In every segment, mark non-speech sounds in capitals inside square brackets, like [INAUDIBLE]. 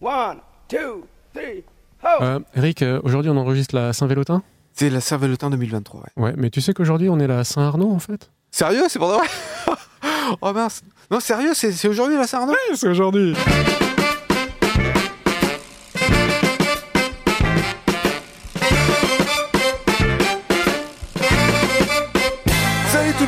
One, two, three, ho! Euh, Eric, euh, aujourd'hui on enregistre la Saint-Vélotin? C'est la Saint-Valentin 2023, ouais. Ouais, mais tu sais qu'aujourd'hui on est la Saint-Arnaud en fait? Sérieux, c'est pour de vrai? [LAUGHS] Oh mince. Non, sérieux, c'est c'est aujourd'hui la Saint-Arnaud? C'est aujourd'hui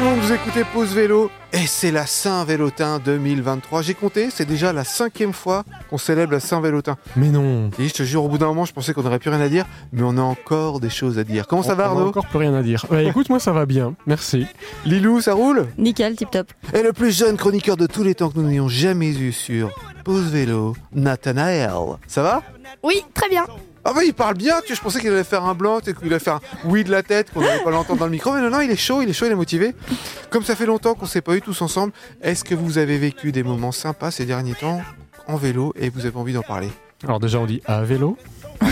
monde, vous écoutez Pause Vélo et c'est la Saint-Vélotin 2023. J'ai compté, c'est déjà la cinquième fois qu'on célèbre la Saint-Vélotin. Mais non Et je te jure, au bout d'un moment, je pensais qu'on n'aurait plus rien à dire, mais on a encore des choses à dire. Comment ça On- va on a Arnaud? encore plus rien à dire. Bah, écoute, moi ça va bien, merci. Lilou, ça roule? Nickel, tip top. Et le plus jeune chroniqueur de tous les temps que nous n'ayons jamais eu sur Pause Vélo, Nathanaël. Ça va? Oui, très bien. Ah bah il parle bien, tu je pensais qu'il allait faire un blanc, tu sais, qu'il allait faire un oui de la tête, qu'on n'allait pas l'entendre dans le micro, mais non, non, il est chaud, il est chaud, il est motivé. Comme ça fait longtemps qu'on s'est pas eu tous ensemble, est-ce que vous avez vécu des moments sympas ces derniers temps en vélo et vous avez envie d'en parler? Alors déjà on dit à vélo. Ah,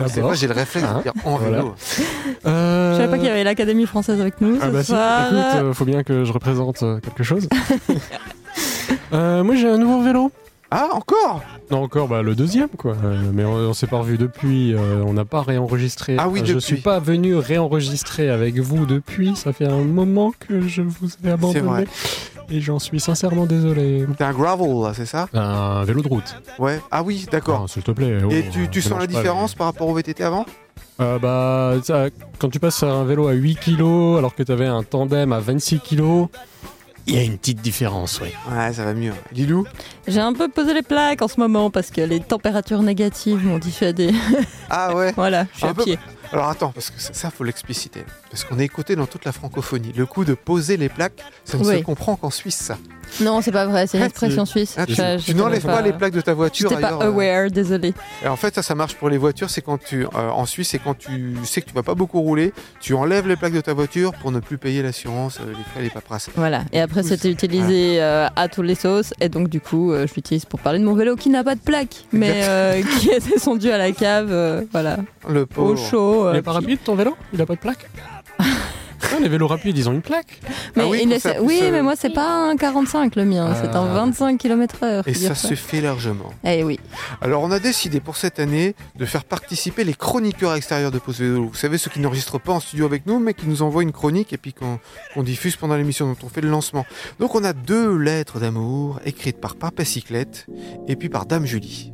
mais c'est vrai, j'ai le réflexe de dire en voilà. vélo. Euh... Je savais pas qu'il y avait l'Académie française avec nous Ah ce bah si, soir. écoute, euh, faut bien que je représente euh, quelque chose. [LAUGHS] Euh, moi j'ai un nouveau vélo. Ah, encore Non encore, bah le deuxième quoi. Euh, mais on, on s'est pas revu depuis. euh, on n'a pas réenregistré. Ah oui, Euh, Je depuis. suis pas venu réenregistrer avec vous depuis. Ça fait un moment que je vous ai abandonné. vrai. Et j'en suis sincèrement désolé. T'es un gravel là, c'est ça? Un vélo de route. Ouais. Ah oui, d'accord. Ah, S'il te plaît. oh, Et tu, tu euh, sens la mélange pas différence par rapport au VTT avant? Euh, Bah, ça, quand tu passes un vélo à 8 kg alors que tu avais un tandem à 26 kg, il y a une petite différence, oui. Ouais, ça va mieux. Lilou J'ai un peu posé les plaques en ce moment parce que les températures négatives m'ont dissuadé. [LAUGHS] Ah ouais [LAUGHS] voilà, je suis Un à peu- pied. Alors attends, parce que ça, ça, faut l'expliciter. Parce qu'on est écouté dans toute la francophonie. Le coup de poser les plaques, ça ne se comprend qu'en Suisse, ça. Non, c'est pas vrai, c'est une Ah, expression suisse. Ah, tu Je- je tu n'enlèves pas, les plaques de ta voiture J'étais pas euh. aware, désolé. Et en fait, ça, ça marche pour les voitures. C'est quand tu, euh, en Suisse, c'est quand tu sais que tu vas pas beaucoup rouler, tu enlèves les plaques de ta voiture pour ne plus payer l'assurance, euh, les frais, les paperasses. Voilà. Et après, c'était utilisé euh, à tous les sauces. Et donc, du coup, euh, je l'utilise pour parler de mon vélo qui n'a pas de plaque, mais euh, [LAUGHS] qui est descendu à la cave. euh, voilà. Le Au pauvre. chaud. euh, Il est pas rapide ton vélo Il a pas de plaque? [LAUGHS] Non, les vélos rapides, ils ont une plaque. Mais Ah oui, il est- mais moi, c'est pas un 45 le mien, c'est un Ah. 25 km/h. Et ça se fait largement. Eh oui. Alors, on a décidé pour cette année de faire participer les chroniqueurs extérieurs de Pause Vélo. Vous savez, ceux qui n'enregistrent pas en studio avec nous, mais qui nous envoient une chronique et puis qu'on qu'on diffuse pendant l'émission dont on fait le lancement. Donc, on a deux lettres d'amour écrites par Papa Cyclette et puis par Dame Julie.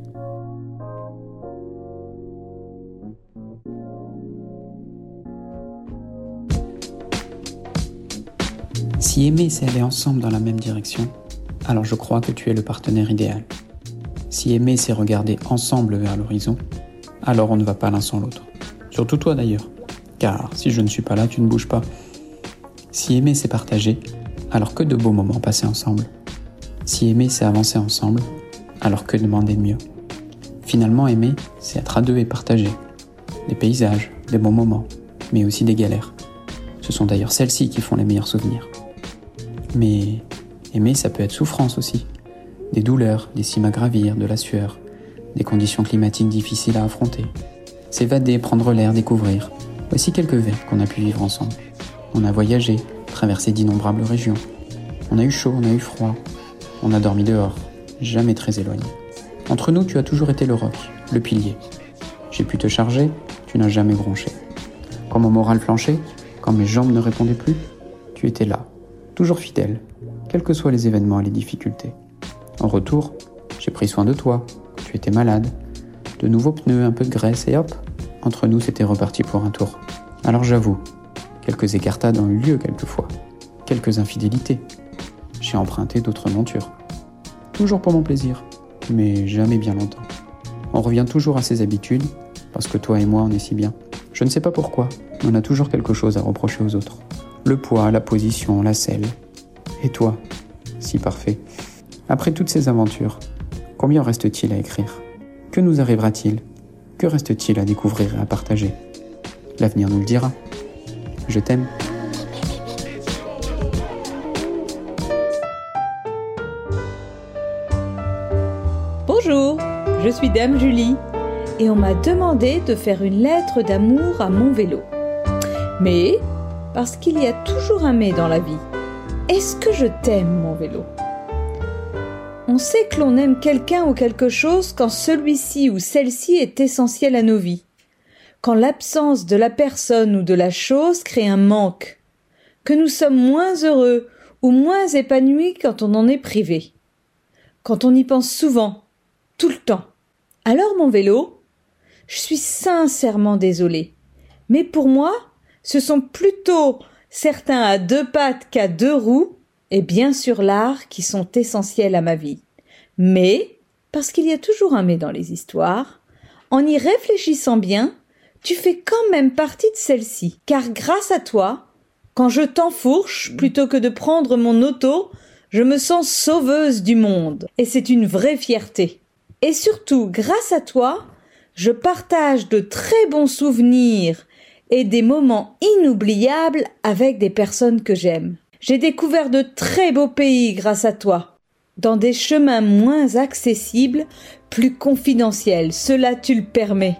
Si aimer c'est aller ensemble dans la même direction, alors je crois que tu es le partenaire idéal. Si aimer c'est regarder ensemble vers l'horizon, alors on ne va pas l'un sans l'autre. Surtout toi d'ailleurs, car si je ne suis pas là, tu ne bouges pas. Si aimer c'est partager, alors que de beaux moments passés ensemble. Si aimer c'est avancer ensemble, alors que demander de mieux. Finalement aimer, c'est être à deux et partager. Des paysages, des bons moments, mais aussi des galères. Ce sont d'ailleurs celles-ci qui font les meilleurs souvenirs. Mais aimer, ça peut être souffrance aussi. Des douleurs, des cimes à gravir, de la sueur, des conditions climatiques difficiles à affronter. S'évader, prendre l'air, découvrir. Voici quelques vers qu'on a pu vivre ensemble. On a voyagé, traversé d'innombrables régions. On a eu chaud, on a eu froid. On a dormi dehors, jamais très éloigné. Entre nous, tu as toujours été le roc, le pilier. J'ai pu te charger, tu n'as jamais bronché. Quand mon moral flanchait, quand mes jambes ne répondaient plus, tu étais là, toujours fidèle, quels que soient les événements et les difficultés. En retour, j'ai pris soin de toi, tu étais malade. De nouveaux pneus, un peu de graisse et hop, entre nous c'était reparti pour un tour. Alors j'avoue, quelques écartades ont eu lieu quelquefois, quelques infidélités. J'ai emprunté d'autres montures. Toujours pour mon plaisir, mais jamais bien longtemps. On revient toujours à ses habitudes, parce que toi et moi on est si bien. Je ne sais pas pourquoi, on a toujours quelque chose à reprocher aux autres. Le poids, la position, la selle. Et toi, si parfait. Après toutes ces aventures, combien reste-t-il à écrire? Que nous arrivera-t-il? Que reste-t-il à découvrir et à partager? L'avenir nous le dira. Je t'aime. Bonjour, je suis Dame Julie et on m'a demandé de faire une lettre d'amour à mon vélo. Mais, parce qu'il y a toujours un mais dans la vie, est-ce que je t'aime mon vélo? On sait que l'on aime quelqu'un ou quelque chose quand celui-ci ou celle-ci est essentiel à nos vies. Quand l'absence de la personne ou de la chose crée un manque. Que nous sommes moins heureux ou moins épanouis quand on en est privé. Quand on y pense souvent, tout le temps. Alors mon vélo, je suis sincèrement désolée. Mais pour moi, ce sont plutôt certains à deux pattes qu'à deux roues, et bien sûr l'art qui sont essentiels à ma vie. Mais, parce qu'il y a toujours un mais dans les histoires, en y réfléchissant bien, tu fais quand même partie de celle-ci, car grâce à toi, quand je t'enfourche, plutôt que de prendre mon auto, je me sens sauveuse du monde, et c'est une vraie fierté. Et surtout, grâce à toi, je partage de très bons souvenirs et des moments inoubliables avec des personnes que j'aime. J'ai découvert de très beaux pays grâce à toi, dans des chemins moins accessibles, plus confidentiels, cela tu le permets.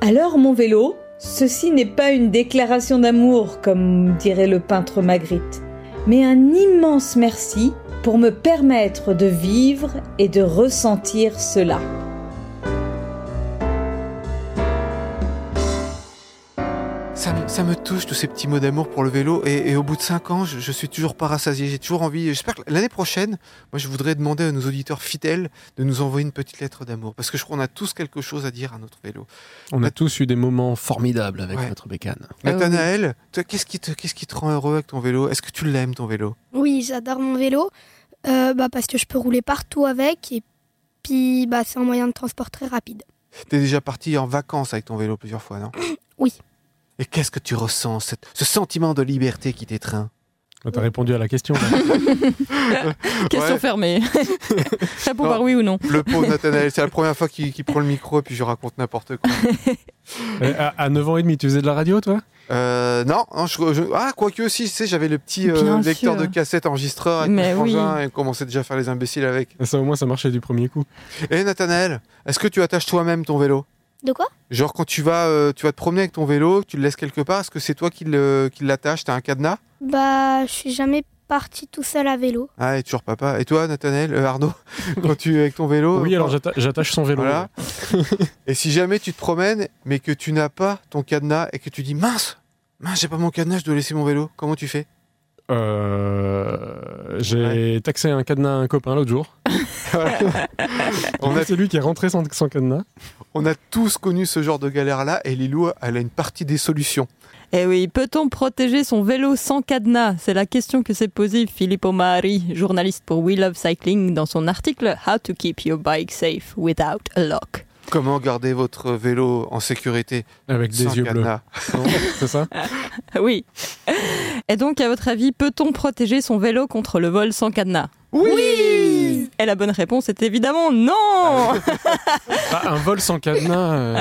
Alors mon vélo, ceci n'est pas une déclaration d'amour, comme dirait le peintre Magritte, mais un immense merci pour me permettre de vivre et de ressentir cela. Ça, me- touche tous ces petits mots d'amour pour le vélo et, et au bout de 5 ans, je, je suis toujours pas rassasié. J'ai toujours envie. J'espère que l'année prochaine, moi, je voudrais demander à nos auditeurs fidèles de nous envoyer une petite lettre d'amour parce que je crois qu'on a tous quelque chose à dire à notre vélo. On a tous eu des moments formidables avec Ouais. notre bécane. Ah oui. Nathanaël, toi, qu'est-ce qui te, qu'est-ce qui te rend heureux avec ton vélo? Est-ce que tu l'aimes ton vélo? Oui, j'adore mon vélo euh, bah, parce que je peux rouler partout avec et puis bah, c'est un moyen de transport très rapide. T'es déjà parti en vacances avec ton vélo plusieurs fois, non? Oui. Et qu'est-ce que tu ressens, cette- ce sentiment de liberté qui t'étreint? Ah, T'as répondu à la question. là. [LAUGHS] Question Ouais. fermée. [LAUGHS] Réponds par oui ou non. Le pauvre Nathanaël, c'est la première fois qu'il prend le micro et puis je raconte n'importe quoi. [LAUGHS] Euh, à, à 9 ans et demi, tu faisais de la radio, toi? Euh, non, non, je, je- ah, quoique aussi, tu sais, j'avais le petit euh, lecteur sûr. de cassette enregistreur avec Mais mon oui. et on commençait déjà à faire les imbéciles avec. Ça, au moins, ça marchait du premier coup. Et Nathanaël, est-ce que tu attaches toi-même ton vélo? De quoi? Genre quand tu vas, euh, tu vas te promener avec ton vélo, tu le laisses quelque part, est-ce que c'est toi qui le- qui l'attaches? T'as un cadenas? Bah, je suis jamais parti tout seul à vélo. Ah, et toujours papa. Et toi, Nathanaël, euh, Arnaud, [LAUGHS] quand tu es avec ton vélo oui, euh, alors j'atta- j'attache son vélo. Voilà. et si jamais tu te promènes, mais que tu n'as pas ton cadenas et que tu dis mince, mince, j'ai pas mon cadenas, je dois laisser mon vélo, comment tu fais? Euh, J'ai taxé un cadenas à un copain l'autre jour. [LAUGHS] On a C'est lui qui est rentré sans, sans cadenas. On a tous connu ce genre de galère-là et Lilou, elle a une partie des solutions. Eh oui, peut-on protéger son vélo sans cadenas? C'est la question que s'est posée Filippo Mari, journaliste pour We Love Cycling, dans son article How to keep your bike safe without a lock. Comment garder votre vélo en sécurité Avec des sans yeux bleus. cadenas [LAUGHS] Non, C'est ça [LAUGHS] Oui. Et donc, à votre avis, peut-on protéger son vélo contre le vol sans cadenas? Oui Et la bonne réponse est évidemment non Ah, Un vol sans cadenas. euh,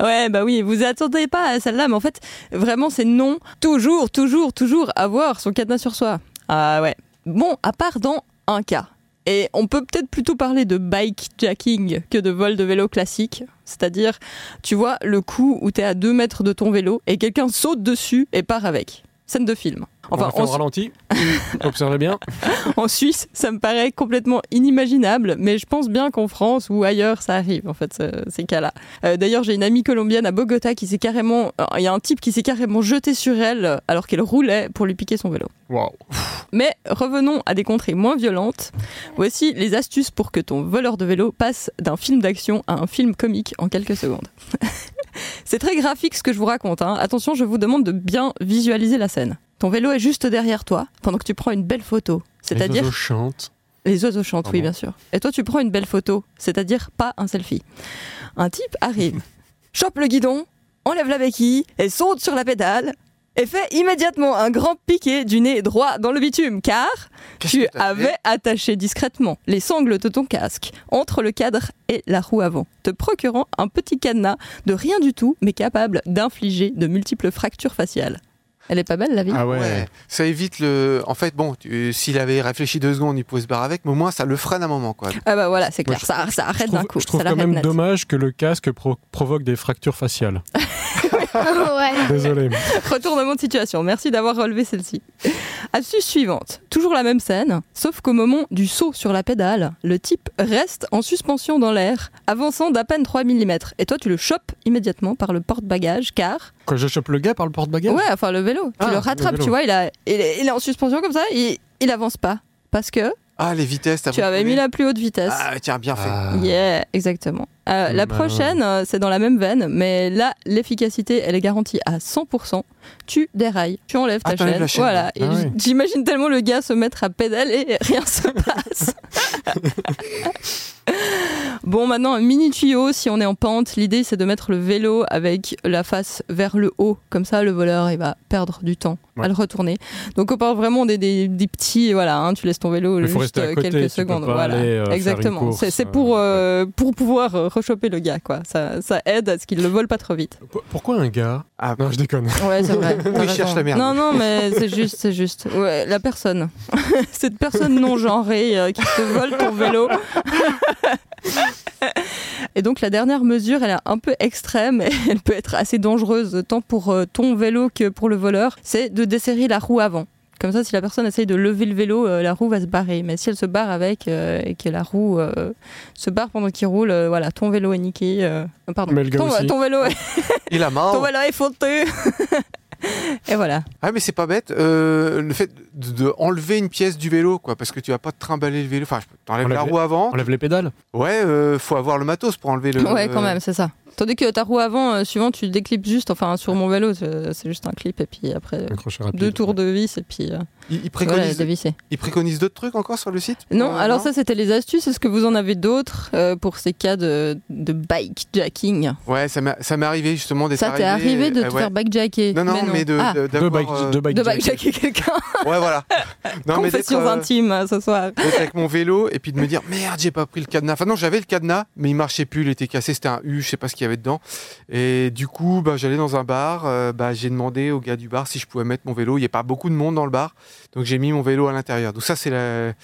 ouais. Ouais, bah oui, vous attendez pas à celle-là, mais en fait, vraiment, c'est non. Toujours, toujours, toujours avoir son cadenas sur soi. Ah ouais. Bon, à part dans un cas. Et on peut peut-être plutôt parler de bikejacking que de vol de vélo classique. C'est-à-dire, tu vois, le coup où t'es à 2 mètres de ton vélo et quelqu'un saute dessus et part avec. Scène de film. On Enfin, faire en, ralenti. Observez bien. [LAUGHS] en Suisse, ça me paraît complètement inimaginable, mais je pense bien qu'en France ou ailleurs, ça arrive, en fait, ce- ces cas-là. Euh, D'ailleurs, j'ai une amie colombienne à Bogota qui s'est carrément. euh, Il y a un type qui s'est carrément jeté sur elle euh, alors qu'elle roulait pour lui piquer son vélo. Waouh. Mais revenons à des contrées moins violentes. Voici les astuces pour que ton voleur de vélo passe d'un film d'action à un film comique en quelques secondes. [LAUGHS] [LAUGHS] C'est très graphique ce que je vous raconte. hein. Attention, je vous demande de bien visualiser la scène. Ton vélo est juste derrière toi pendant que tu prends une belle photo. C'est-à-dire Les oiseaux chantent. les oiseaux chantent, Ah oui, bon bien sûr. Et toi, tu prends une belle photo, c'est-à-dire pas un selfie. Un type arrive, [LAUGHS] chope le guidon, enlève la béquille et saute sur la pédale et fait immédiatement un grand piqué du nez droit dans le bitume, car tu avais attaché discrètement les sangles de ton casque entre le cadre et la roue avant, te procurant un petit cadenas de rien du tout, mais capable d'infliger de multiples fractures faciales. Elle est pas belle la vie Ah ouais. Ouais, ça évite le. En fait, bon, tu- s'il avait réfléchi deux secondes, il pouvait se barrer avec, mais au moins ça le freine un moment, quoi. Ah bah voilà, c'est Moi, clair, ça, ça arrête d'un coup. je trouve ça quand même net. dommage que le casque pro- provoque des fractures faciales. [LAUGHS] ouais. Désolé. Retournement de situation, merci d'avoir relevé celle-ci. Astuce suivante, toujours la même scène, sauf qu'au moment du saut sur la pédale, le type reste en suspension dans l'air, avançant d'à peine 3 mm. Et toi, tu le chopes immédiatement par le porte-bagages, car... Quand je chope le gars par le porte-bagages Ouais, enfin le vélo. Ah, tu le le rattrapes, tu vois, il, a, il, est, il est en suspension comme ça, il, il avance pas. Parce que Ah, les vitesses, tu avais mis la plus haute vitesse. Ah, tiens, bien fait. Ah. Yeah, exactement. Euh, la prochaine, euh, c'est dans la même veine, mais là, l'efficacité, elle est garantie à 100%. Tu dérailles, tu enlèves ta Ah, chaîne. la chaîne. Voilà. Ah oui. J'imagine tellement le gars se mettre à pédaler et [LAUGHS] rien se passe. [LAUGHS] bon, maintenant, un mini tuyau. Si on est en pente, l'idée, c'est de mettre le vélo avec la face vers le haut. Comme ça, le voleur, il va perdre du temps à le retourner. Donc, on parle vraiment des, des, des petits. Voilà, hein, tu laisses ton vélo Mais juste côté, quelques tu peux secondes. pas voilà. aller, euh, Exactement. C'est euh, pour, euh, pour pouvoir euh, rechoper le gars, quoi. Ça, ça aide à ce qu'il le vole pas trop vite. P- Pourquoi un gars Ah, Non, je déconne. [LAUGHS] Ouais, c'est vrai. [LAUGHS] Il cherche la merde. Non, non, mais [LAUGHS] c'est juste, c'est juste. Ouais, la personne. Cette personne non genrée euh, qui te vole ton vélo. [LAUGHS] Et donc la dernière mesure, elle est un peu extrême et [LAUGHS] elle peut être assez dangereuse tant pour euh, ton vélo que pour le voleur, c'est de desserrer la roue avant. Comme ça, si la personne essaye de lever le vélo, euh, la roue va se barrer. Mais si elle se barre avec euh, et que la roue euh, se barre pendant qu'il roule, euh, voilà, ton vélo est niqué. euh, pardon. Mais le gars ton, aussi. ton vélo est, Il a [LAUGHS] ton vélo est foutu. Et voilà. Ah, mais c'est pas bête. euh, le fait de, de enlever une pièce du vélo, quoi, parce que tu vas pas te trimballer le vélo. Enfin, t'enlèves Enlève la les- roue avant. Enlève les pédales Ouais, euh, faut avoir le matos pour enlever le. Ouais, quand même, c'est ça. Tandis que ta roue avant, euh, suivant, tu déclips juste, enfin sur mon vélo, c'est juste un clip et puis après rapide. deux tours de vis et puis euh, Il, préconise, il préconise d'autres trucs encore sur le site Non, Euh, alors ça c'était les astuces. Est-ce que vous en avez d'autres euh, pour ces cas de, de bikejacking? Ouais, ça m'est arrivé justement d'être Ça t'est arrivé de euh, te ouais. faire bikejacker Non, non, mais, de, Ah, de- d'avoir, bike, euh, de bikejacker quelqu'un. Ouais, voilà. [LAUGHS] Non, mais Confessions intimes euh, ce soir. avec mon vélo et puis de me dire merde, j'ai pas pris le cadenas. Enfin non, j'avais le cadenas, mais il marchait plus, il était cassé, c'était un U, je sais pas ce qu'il y avait dedans. Et du coup, bah, j'allais dans un bar, euh, bah, j'ai demandé au gars du bar si je pouvais mettre mon vélo. Il n'y a pas beaucoup de monde dans le bar, donc j'ai mis mon vélo à l'intérieur. Donc ça, c'est la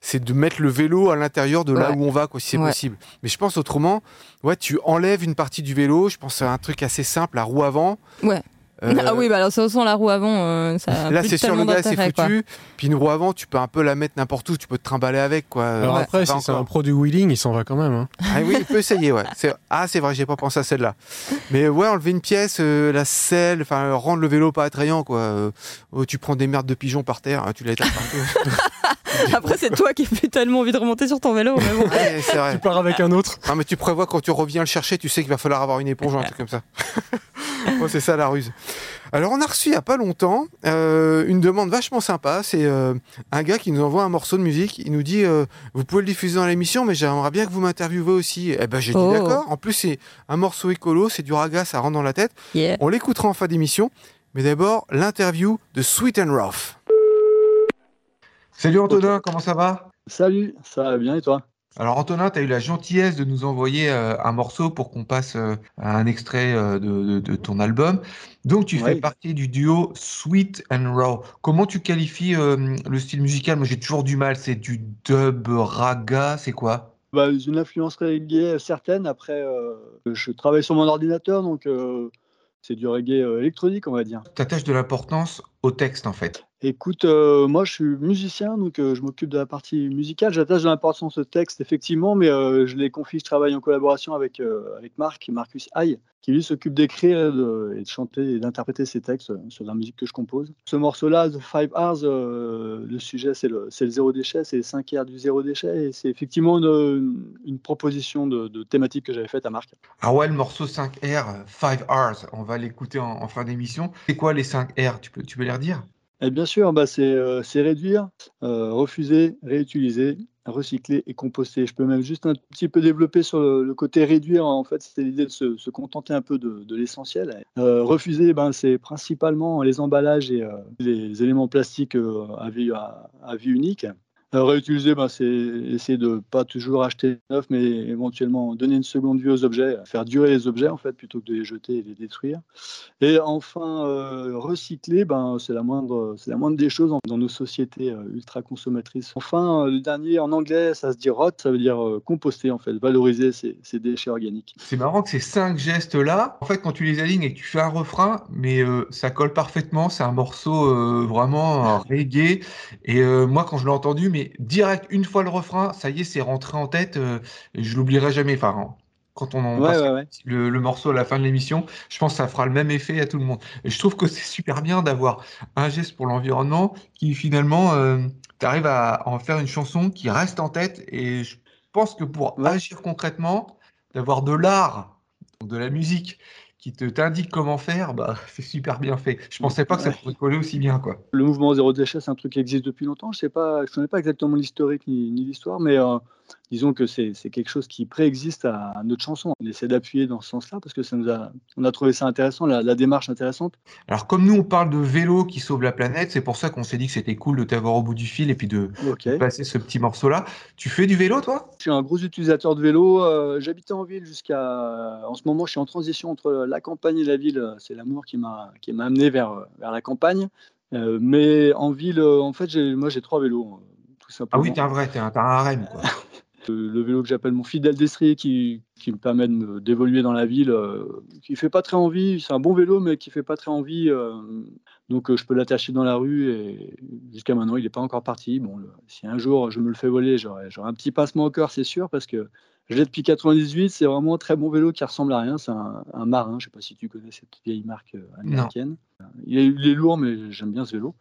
c'est de mettre le vélo à l'intérieur de là Ouais. où on va, quoi, si c'est Ouais. possible. Mais je pense autrement, ouais, tu enlèves une partie du vélo. Je pense à un truc assez simple, la roue avant. Ouais. Euh, ah oui, bah alors ça sans la roue avant, euh, ça a Là, c'est sûr, le gars, c'est quoi. foutu. Puis une roue avant, tu peux un peu la mettre n'importe où, tu peux te trimballer avec, quoi. Alors Ouais, après, si c'est un pro du wheeling, il s'en va quand même. hein. Ah oui, il peut essayer, ouais. C'est- Ah, c'est vrai, j'ai pas pensé à celle-là. Mais ouais, enlever une pièce, euh, la selle, enfin, rendre le vélo pas attrayant, quoi. Euh, oh, tu prends des merdes de pigeons par terre, hein, tu les étales partout. [LAUGHS] Après, c'est toi qui fais tellement envie de remonter sur ton vélo. Mais bon. Ouais, c'est vrai. Tu pars avec un autre. Non, mais tu prévois quand tu reviens le chercher, tu sais qu'il va falloir avoir une éponge ou un truc comme ça. [LAUGHS] C'est ça la ruse. Alors, on a reçu il y a pas longtemps euh, une demande vachement sympa. C'est euh, un gars qui nous envoie un morceau de musique. Il nous dit euh, Vous pouvez le diffuser dans l'émission, mais j'aimerais bien que vous m'interviewez aussi. Eh ben, j'ai dit Oh. d'accord. En plus, c'est un morceau écolo, c'est du raga, ça rentre dans la tête. Yeah. On l'écoutera en fin d'émission. Mais d'abord, l'interview de Sweet and Rough. Salut Antonin, comment ça va? Salut, ça va bien et toi? Alors Antonin, tu as eu la gentillesse de nous envoyer euh, un morceau pour qu'on passe euh, à un extrait euh, de, de- de ton album. Donc tu fais partie du duo Sweet and Raw. Comment tu qualifies le style musical? Moi j'ai toujours du mal, c'est du dub raga, c'est quoi? Bah, une influence reggae certaine. Après, je travaille sur mon ordinateur, donc c'est du reggae électronique, on va dire. Tu attaches de l'importance au texte en fait. Écoute, euh, moi je suis musicien, donc euh, je m'occupe de la partie musicale. J'attache de l'importance au texte, effectivement, mais euh, je les confie, je travaille en collaboration avec, avec Marc, Marcus Haye, qui lui s'occupe d'écrire de- et de chanter et d'interpréter ses textes sur la musique que je compose. Ce morceau-là, The Five Hours, le sujet c'est le, zéro déchet, c'est les 5 R du zéro déchet, et c'est effectivement une, proposition de, thématique que j'avais faite à Marc. Ah ouais, le morceau 5R, 5 R's, on va l'écouter en, en fin d'émission. C'est quoi les 5 R? Tu peux, tu peux les redire? Et bien sûr, bah, c'est euh, c'est réduire, euh, refuser, réutiliser, recycler et composter. Je peux même juste un petit peu développer sur le, côté réduire. En fait, c'est l'idée de se, contenter un peu de, l'essentiel. Euh, refuser, ben, c'est principalement les emballages et les éléments plastiques à vie unique. Euh, réutiliser, ben, c'est essayer de pas toujours acheter neuf, mais éventuellement donner une seconde vie aux objets, faire durer les objets en fait, plutôt que de les jeter et les détruire. Et enfin, euh, recycler, ben, c'est la moindre, des choses dans nos sociétés euh, ultra consommatrices. Enfin, le dernier en anglais, ça se dit rot, ça veut dire composter en fait, valoriser ces, déchets organiques. C'est marrant que ces cinq gestes là, en fait, quand tu les alignes et que tu fais un refrain, mais ça colle parfaitement. C'est un morceau vraiment reggae. Et moi, quand je l'ai entendu, direct, une fois le refrain, ça y est, c'est rentré en tête. Euh, je l'oublierai jamais. Enfin, quand on en Le, morceau à la fin de l'émission, je pense que ça fera le même effet à tout le monde. Et je trouve que c'est super bien d'avoir un geste pour l'environnement qui finalement, euh, tu arrives à en faire une chanson qui reste en tête. Et je pense que pour agir concrètement, d'avoir de l'art, de la musique qui te t'indique comment faire, bah, [LAUGHS] c'est super bien fait. Je pensais pas que ça pourrait coller aussi bien. Quoi. Le mouvement zéro déchet, c'est un truc qui existe depuis longtemps. Je ne connais pas exactement l'historique ni, ni l'histoire, mais euh, disons que c'est quelque chose qui préexiste à, notre chanson. On essaie d'appuyer dans ce sens-là parce que ça nous a, on a trouvé ça intéressant, la, démarche intéressante. Alors, comme nous, on parle de vélo qui sauve la planète, c'est pour ça qu'on s'est dit que c'était cool de t'avoir au bout du fil et puis de, passer ce petit morceau-là. Tu fais du vélo, toi? Je suis un gros utilisateur de vélo. Euh, j'habitais en ville jusqu'à. En ce moment, je suis en transition entre la campagne et la ville. C'est l'amour qui m'a amené vers, vers la campagne. Euh, mais en ville, en fait, moi, j'ai trois vélos. Tout simplement. Ah oui, t'es un vrai, t'es un, un harem. Quoi. [LAUGHS] le vélo que j'appelle mon fidèle destrier qui, qui me permet d'évoluer dans la ville, euh, qui fait pas très envie. C'est un bon vélo, mais qui fait pas très envie. Euh, donc euh, je peux l'attacher dans la rue et jusqu'à maintenant, il n'est pas encore parti. Bon, si un jour je me le fais voler, j'aurai un petit passement au cœur, c'est sûr, parce que je l'ai depuis 98. C'est vraiment un très bon vélo qui ressemble à rien. C'est un, marin. Je sais pas si tu connais cette vieille marque américaine. Il est, lourd, mais j'aime bien ce vélo.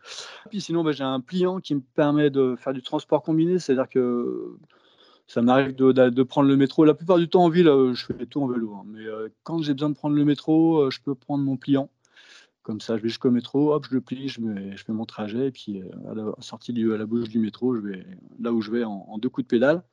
Puis sinon, bah, j'ai un pliant qui me permet de faire du transport combiné, c'est-à-dire que ça m'arrive de, prendre le métro. La plupart du temps en ville, euh, je fais tout en vélo. Hein. Mais euh, quand j'ai besoin de prendre le métro, euh, je peux prendre mon pliant. Comme ça, je vais jusqu'au métro, hop, je le plie, je, je fais mon trajet, et puis à la sortie du, à la bouche du métro, je vais là où je vais en, deux coups de pédale.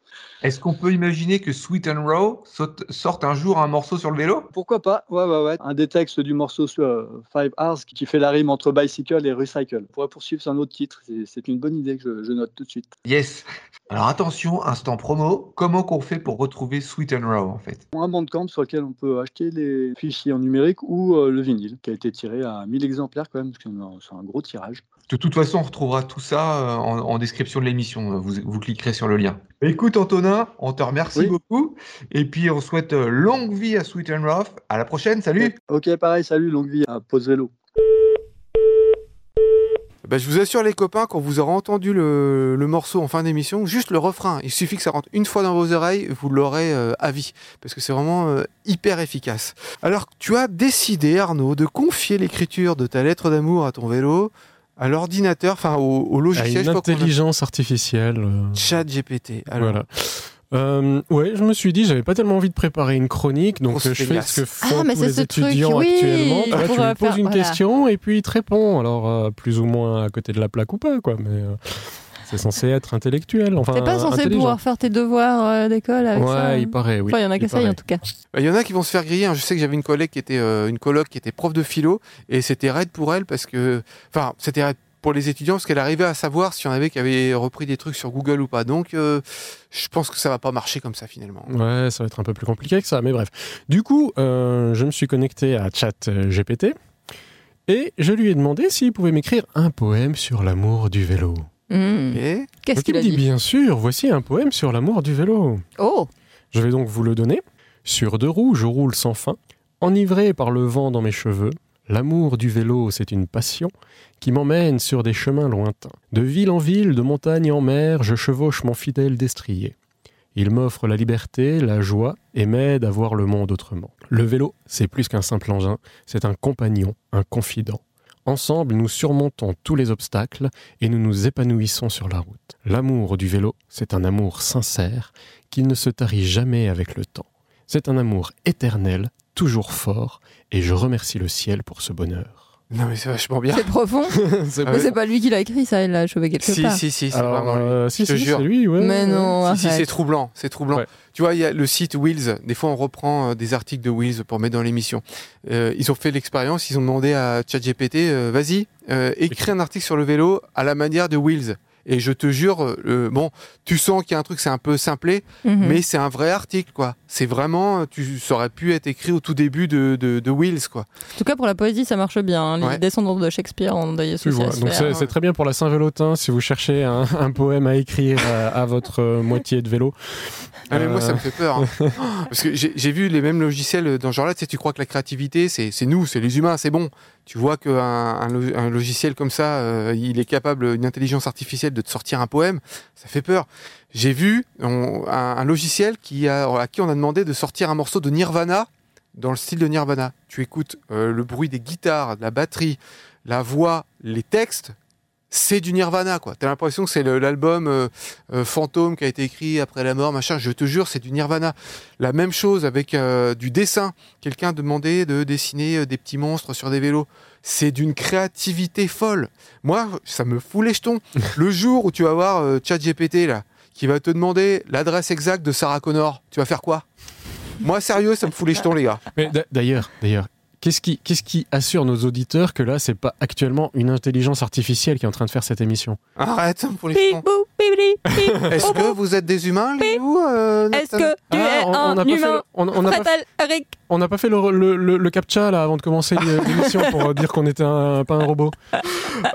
Est-ce qu'on peut imaginer que Sweet and Raw sorte un jour un morceau sur le vélo? Pourquoi pas? Ouais, ouais, ouais. Un des textes du morceau sur Five Hours qui fait la rime entre bicycle et recycle. On pourrait poursuivre sur un autre titre. C'est une bonne idée que je, je note tout de suite. Yes. Alors attention, instant promo, comment qu'on fait pour retrouver Sweet and Raw en fait? Un bandcamp sur lequel on peut acheter les fichiers en numérique ou euh, le vinyle qui a été tiré à 1000 exemplaires quand même, parce que c'est un gros tirage. De toute façon, on retrouvera tout ça euh, en, description de l'émission. Vous, vous, cliquerez sur le lien. Écoute, Antonin, on te remercie beaucoup. Et puis, on souhaite euh, longue vie à Sweet and Raw. À la prochaine. Salut. Ok, pareil. Salut. Longue vie à Pose Vélo. Bah, je vous assure les copains, quand vous aurez entendu le, morceau en fin d'émission, juste le refrain, il suffit que ça rentre une fois dans vos oreilles, vous l'aurez euh, à vie, parce que c'est vraiment euh, hyper efficace. Alors tu as décidé Arnaud de confier l'écriture de ta lettre d'amour à ton vélo à l'ordinateur, enfin au, logiciel. À une intelligence artificielle. Euh. Chat GPT. Alors, voilà. Euh, ouais, je me suis dit, j'avais pas tellement envie de préparer une chronique, donc je fais ce que font ah, tous les étudiants actuellement. tu lui poses une question et puis il te répond. Alors, euh, plus ou moins à côté de la plaque ou pas, quoi. Mais euh, c'est censé être intellectuel. Enfin, T'es pas censé pouvoir faire tes devoirs euh, d'école avec ça. Ouais, il paraît, oui. Enfin, il y en a qui essayent en tout cas. Bah, il y en a qui vont se faire griller. Hein. Je sais que j'avais une collègue qui était une coloc qui était prof de philo et c'était raide pour elle parce que, enfin, c'était raide pour les étudiants parce qu'elle arrivait à savoir s'il y en avait qui avaient repris des trucs sur Google ou pas. Donc, euh, je pense que ça va pas marcher comme ça finalement. Ouais, ça va être un peu plus compliqué que ça, mais bref. Du coup, euh, je me suis connecté à ChatGPT et je lui ai demandé s'il pouvait m'écrire un poème sur l'amour du vélo. Mmh. Qu'est-ce qu'il a dit, Bien sûr, voici un poème sur l'amour du vélo. Oh Je vais donc vous le donner. Sur deux roues, je roule sans fin, enivré par le vent dans mes cheveux. L'amour du vélo, c'est une passion qui m'emmène sur des chemins lointains. De ville en ville, de montagne en mer, je chevauche mon fidèle destrier. Il m'offre la liberté, la joie et m'aide à voir le monde autrement. Le vélo, c'est plus qu'un simple engin, c'est un compagnon, un confident. Ensemble, nous surmontons tous les obstacles et nous nous épanouissons sur la route. L'amour du vélo, c'est un amour sincère qui ne se tarit jamais avec le temps. C'est un amour éternel, toujours fort, et je remercie le ciel pour ce bonheur. Non, mais c'est vachement bien. C'est profond. [LAUGHS] c'est mais c'est pas lui qui l'a écrit, ça, il l'a chauvé quelque si, part. Si, si, c'est vraiment euh, si, si, c'est lui, ouais. Mais non, Si, si, c'est troublant, c'est troublant. Tu vois, il y a le site Wheels. Des fois, on reprend euh, des articles de Wheels pour mettre dans l'émission. Euh, ils ont fait l'expérience, ils ont demandé à ChatGPT, euh, vas-y, écris un article sur le vélo à la manière de Wheels. Et je te jure, euh, bon, tu sens qu'il y a un truc, c'est un peu simplé, Mhm. mais c'est un vrai article, quoi. C'est vraiment, tu, ça aurait pu être écrit au tout début de, de, de Wheels, quoi. En tout cas, pour la poésie, ça marche bien. hein. Les Ouais. descendants de Shakespeare ont d'ailleurs donc c'est hein. c'est très bien pour la Saint-Vélotin si vous cherchez un, un poème à écrire à, à votre euh, moitié de vélo. Ah, mais moi, ça Euh. me fait peur. hein. [LAUGHS] Parce que j'ai vu les mêmes logiciels dans ce genre-là. Tu sais, tu crois que la créativité, c'est c'est nous, c'est les humains, c'est bon. Tu vois qu'un un, un logiciel comme ça, euh, il est capable, une intelligence artificielle, de te sortir un poème. Ça fait peur. J'ai vu un, logiciel qui a, à qui on a demandé de sortir un morceau de Nirvana dans le style de Nirvana. Tu écoutes euh, le bruit des guitares, de la batterie, la voix, les textes. C'est du Nirvana, quoi. T'as l'impression que c'est l'album euh, euh, fantôme qui a été écrit après la mort, machin. Je te jure, c'est du Nirvana. La même chose avec du dessin. Quelqu'un demandait de dessiner des petits monstres sur des vélos. C'est d'une créativité folle. Moi, ça me fout les jetons. [LAUGHS] le jour où tu vas voir euh, ChatGPT là, qui va te demander l'adresse exacte de Sarah Connor, tu vas faire quoi? Moi, sérieux, ça me fout les jetons, les gars. Mais d'a- d'ailleurs, d'ailleurs, qu'est-ce qui, assure nos auditeurs que là, c'est pas actuellement une intelligence artificielle qui est en train de faire cette émission? Arrête, ça me fout les Est-ce que vous êtes des humains, euh, Est-ce que tu es Ah, on un n'a pas fait humain le- on- on n'a pas Fatal, Eric On n'a pas fait le, le, le- le captcha là avant de commencer [LAUGHS] l'émission pour euh, dire qu'on était un, pas un robot.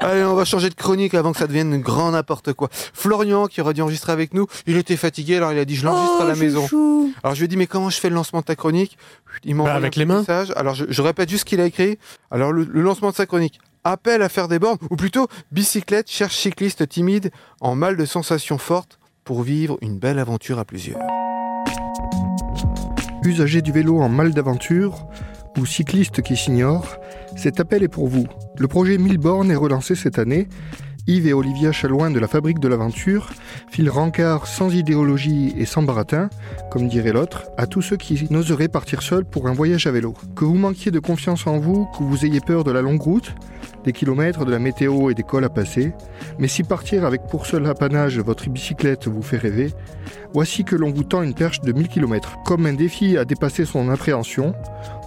Allez, on va changer de chronique avant que ça devienne grand n'importe quoi. Florian, qui aurait dû enregistrer avec nous, il était fatigué, alors il a dit je l'enregistre Oh, à la maison. Alors je lui ai dit mais comment je fais le lancement de ta chronique? Il m'a Bah, avec un les mains. message. Alors je, je répète juste ce qu'il a écrit. Alors le, le lancement de sa chronique. Appel à faire des bornes, ou plutôt bicyclette cherche cycliste timide en mal de sensations fortes pour vivre une belle aventure à plusieurs. Usagers du vélo en mal d'aventure ou cyclistes qui s'ignorent, cet appel est pour vous. Le projet 1000 bornes est relancé cette année. Yves et Olivia Chalouin de la Fabrique de l'Aventure filent rencard sans idéologie et sans baratin, comme dirait l'autre, à tous ceux qui n'oseraient partir seuls pour un voyage à vélo. Que vous manquiez de confiance en vous, que vous ayez peur de la longue route, des kilomètres, de la météo et des cols à passer, mais si partir avec pour seul apanage votre bicyclette vous fait rêver, voici que l'on vous tend une perche de 1000 km, comme un défi à dépasser son appréhension,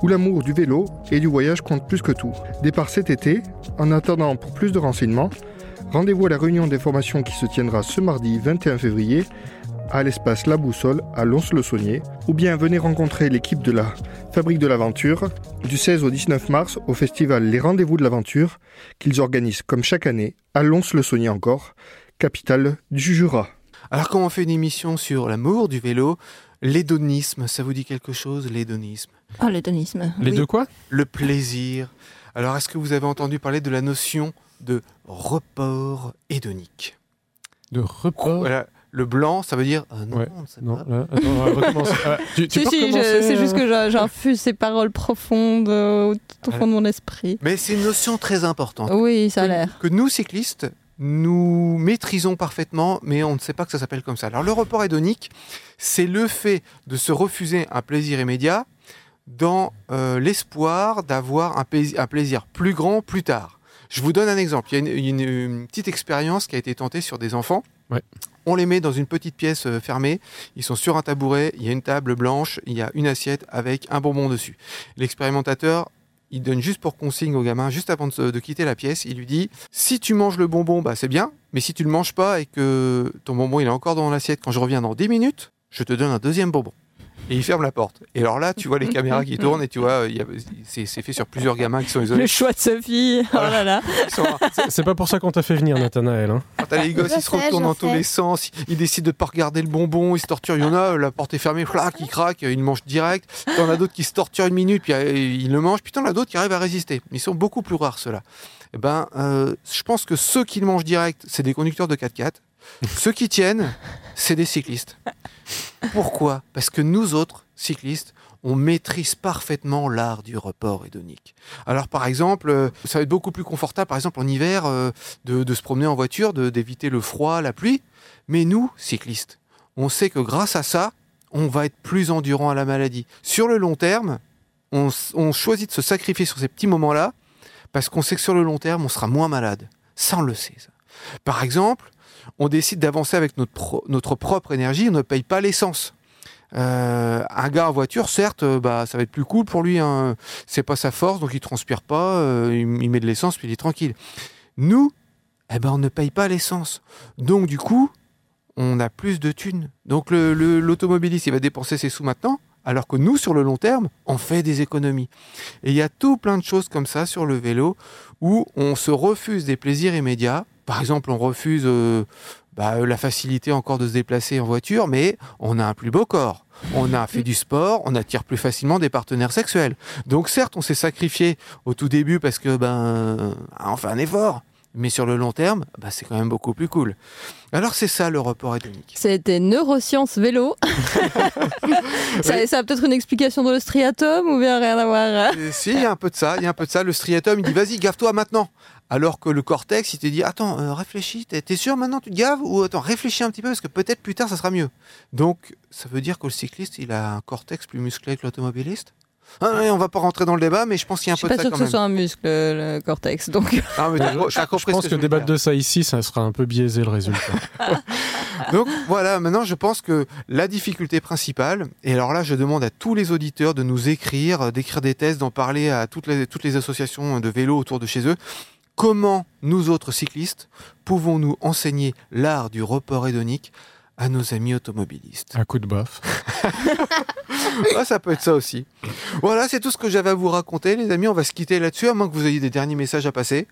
où l'amour du vélo et du voyage compte plus que tout. Départ cet été, en attendant pour plus de renseignements, rendez-vous à la réunion d'information qui se tiendra ce mardi 21 février à l'espace La Boussole à Lons-le-Saunier, ou bien venez rencontrer l'équipe de la Fabrique de l'Aventure du 16 au 19 mars au festival Les Rendez-vous de l'Aventure qu'ils organisent comme chaque année à Lons-le-Saunier encore, capitale du Jura. Alors quand on fait une émission sur l'amour du vélo, l'hédonisme, ça vous dit quelque chose l'hédonisme? Ah, l'hédonisme. Les oui. deux quoi? Le plaisir. Alors, est-ce que vous avez entendu parler de la notion de report hédonique De report Voilà, le blanc, ça veut dire ah non, Ouais, on ne sait Non, pas. là, attends, on va recommencer. Ah, tu, tu Si, peux si, c'est juste euh, que j'a- j'infuse ces paroles profondes euh, tout au fond de mon esprit. Mais c'est une notion très importante Oui, ça a l'air. que nous cyclistes nous maîtrisons parfaitement, mais on ne sait pas que ça s'appelle comme ça. Alors, le report hédonique, c'est le fait de se refuser un plaisir immédiat dans euh, l'espoir d'avoir un, un plaisir plus grand plus tard. Je vous donne un exemple. Il y a une, une- une petite expérience qui a été tentée sur des enfants. Ouais. On les met dans une petite pièce euh, fermée. Ils sont sur un tabouret. Il y a une table blanche. Il y a une assiette avec un bonbon dessus. L'expérimentateur, il donne juste pour consigne au gamin, juste avant de, de quitter la pièce, il lui dit si tu manges le bonbon, bah c'est bien. Mais si tu le manges pas et que ton bonbon il est encore dans l'assiette quand je reviens dans 10 minutes, je te donne un deuxième bonbon. Et il ferme la porte. Et alors là, tu vois les caméras qui tournent et tu vois, il y a- c'est c'est fait sur plusieurs gamins qui sont isolés. Le choix de Sophie. Oh là là. C'est- C'est pas pour ça qu'on t'a fait venir, Nathanaël. Hein. Quand t'as les gosses, Je ils se retournent dans tous les sens, ils décident de pas regarder le bonbon, ils se torturent. Il y en a, la porte est fermée, flac, ils craquent, ils le mangent direct. T'en as d'autres qui se torturent une minute, puis euh, ils le mangent. Puis t'en as d'autres qui arrivent à résister. Ils sont beaucoup plus rares, ceux-là. Eh ben, euh, je pense que ceux qui le mangent direct, c'est des conducteurs de 4x4. Ceux qui tiennent, c'est des cyclistes. Pourquoi? Parce que nous autres, cyclistes, on maîtrise parfaitement l'art du report hédonique. Alors par exemple, euh, ça va être beaucoup plus confortable, par exemple en hiver, euh, de, se promener en voiture, d'éviter le froid, la pluie. Mais nous, cyclistes, on sait que grâce à ça, on va être plus endurant à la maladie. Sur le long terme, on, on choisit de se sacrifier sur ces petits moments-là parce qu'on sait que sur le long terme, on sera moins malade. Ça, on le sait. ça. Par exemple, on décide d'avancer avec notre, notre propre énergie, on ne paye pas l'essence. Euh, un gars en voiture, certes, euh, bah, ça va être plus cool pour lui. Hein. C'est pas sa force, donc il transpire pas, euh, il, met de l'essence, puis il est tranquille. Nous, eh ben on ne paye pas l'essence. Donc du coup, on a plus de thunes. Donc le- le- l'automobiliste, il va dépenser ses sous maintenant, alors que nous, sur le long terme, on fait des économies. Et il y a tout plein de choses comme ça sur le vélo où on se refuse des plaisirs immédiats. Par exemple, on refuse euh, bah, la facilité encore de se déplacer en voiture, mais on a un plus beau corps. On a fait du sport, on attire plus facilement des partenaires sexuels. Donc certes, on s'est sacrifié au tout début parce que ben on fait un effort, mais sur le long terme, bah, c'est quand même beaucoup plus cool. Alors c'est ça le report hédonique. C'était neurosciences vélo. [LAUGHS] ça, ça a peut-être une explication dans le striatum ou bien rien à voir Et si, il y a un peu de ça, il y a un peu de ça. Le striatum, il dit vas-y, gave-toi maintenant. Alors que le cortex, il te dit attends, euh, réfléchis, t'es t'es sûr maintenant tu te gaves ou attends, réfléchis un petit peu parce que peut-être plus tard ça sera mieux. Donc ça veut dire que le cycliste, il a un cortex plus musclé que l'automobiliste? Ah, ouais, on va pas rentrer dans le débat, mais je pense qu'il y a un Je suis peu pas de ça sûre quand que ce soit un muscle, le cortex. Donc, Ah, mais Je, [LAUGHS] je pense que je débattre de ça ici, ça sera un peu biaisé le résultat. [LAUGHS] Donc voilà, maintenant je pense que la difficulté principale, et alors là je demande à tous les auditeurs de nous écrire, euh, d'écrire des thèses, d'en parler à toutes les, toutes les associations de vélo autour de chez eux, comment nous autres cyclistes pouvons-nous enseigner l'art du report hédonique à nos amis automobilistes Un coup de baffe. [LAUGHS] Ah, Ça peut être ça aussi. Voilà, c'est tout ce que j'avais à vous raconter les amis, on va se quitter là-dessus, à moins que vous ayez des derniers messages à passer.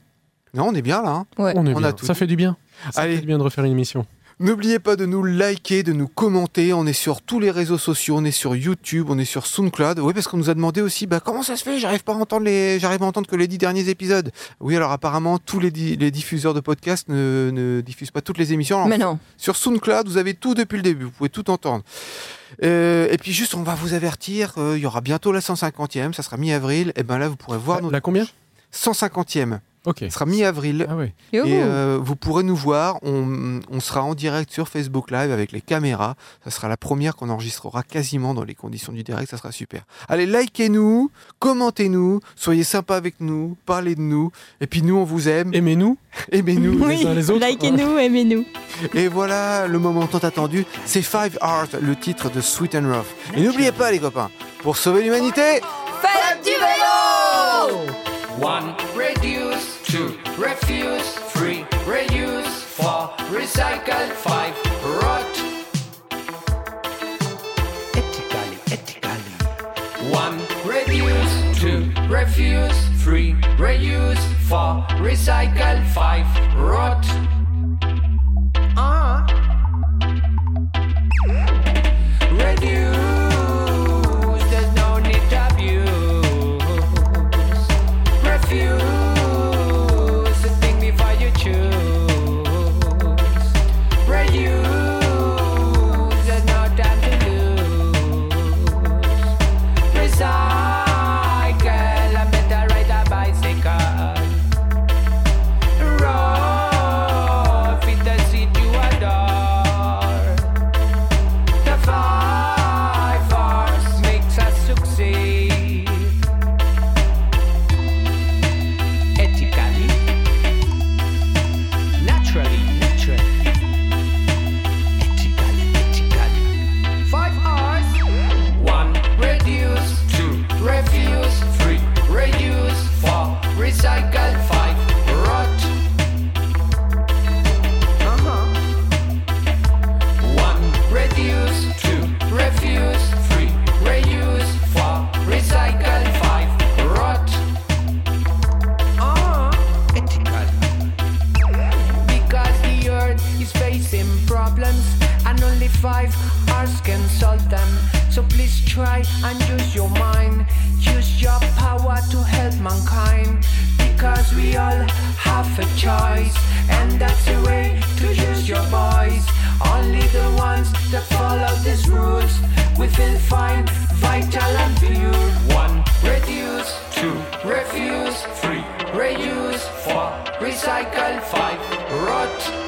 Non, on est bien là. hein ouais. On est On a bien. tout Ça dit. fait du bien. Ça Allez. fait du bien de refaire une émission. N'oubliez pas de nous liker, de nous commenter. On est sur tous les réseaux sociaux, on est sur YouTube, on est sur SoundCloud. Oui, parce qu'on nous a demandé aussi, bah, comment ça se fait? J'arrive pas à entendre les, j'arrive à entendre que les dix derniers épisodes. Oui, alors apparemment tous les, di- les diffuseurs de podcasts ne, ne diffusent pas toutes les émissions. Alors, Mais non. Sur SoundCloud, vous avez tout depuis le début. Vous pouvez tout entendre. Euh, et puis juste, on va vous avertir, euh, il y aura bientôt la 150e, ça sera mi-avril. Et ben là, vous pourrez voir nos La combien 150e. Ok. Ça sera mi-avril. Ah. Et euh, vous pourrez nous voir. On, on sera en direct sur Facebook Live avec les caméras. Ça sera la première qu'on enregistrera quasiment dans les conditions du direct. Ça sera super. Allez, likez-nous, commentez-nous, soyez sympas avec nous, parlez de nous. Et puis nous, on vous aime. Aimez-nous. [LAUGHS] Aimez-nous. Oui, uns les autres. likez-nous, aimez-nous. Et voilà le moment tant attendu. C'est Five Hearts, le titre de Sweet and Rough. Et n'oubliez pas, les copains, pour sauver l'humanité. Faites du vélo One, reduce. Refuse. Three, reuse. Four, recycle. Five, rot. Ethically, ethically. One, reduce. Two, refuse. Three, reuse. Four, recycle. Five, rot. Recycle 5. Rot.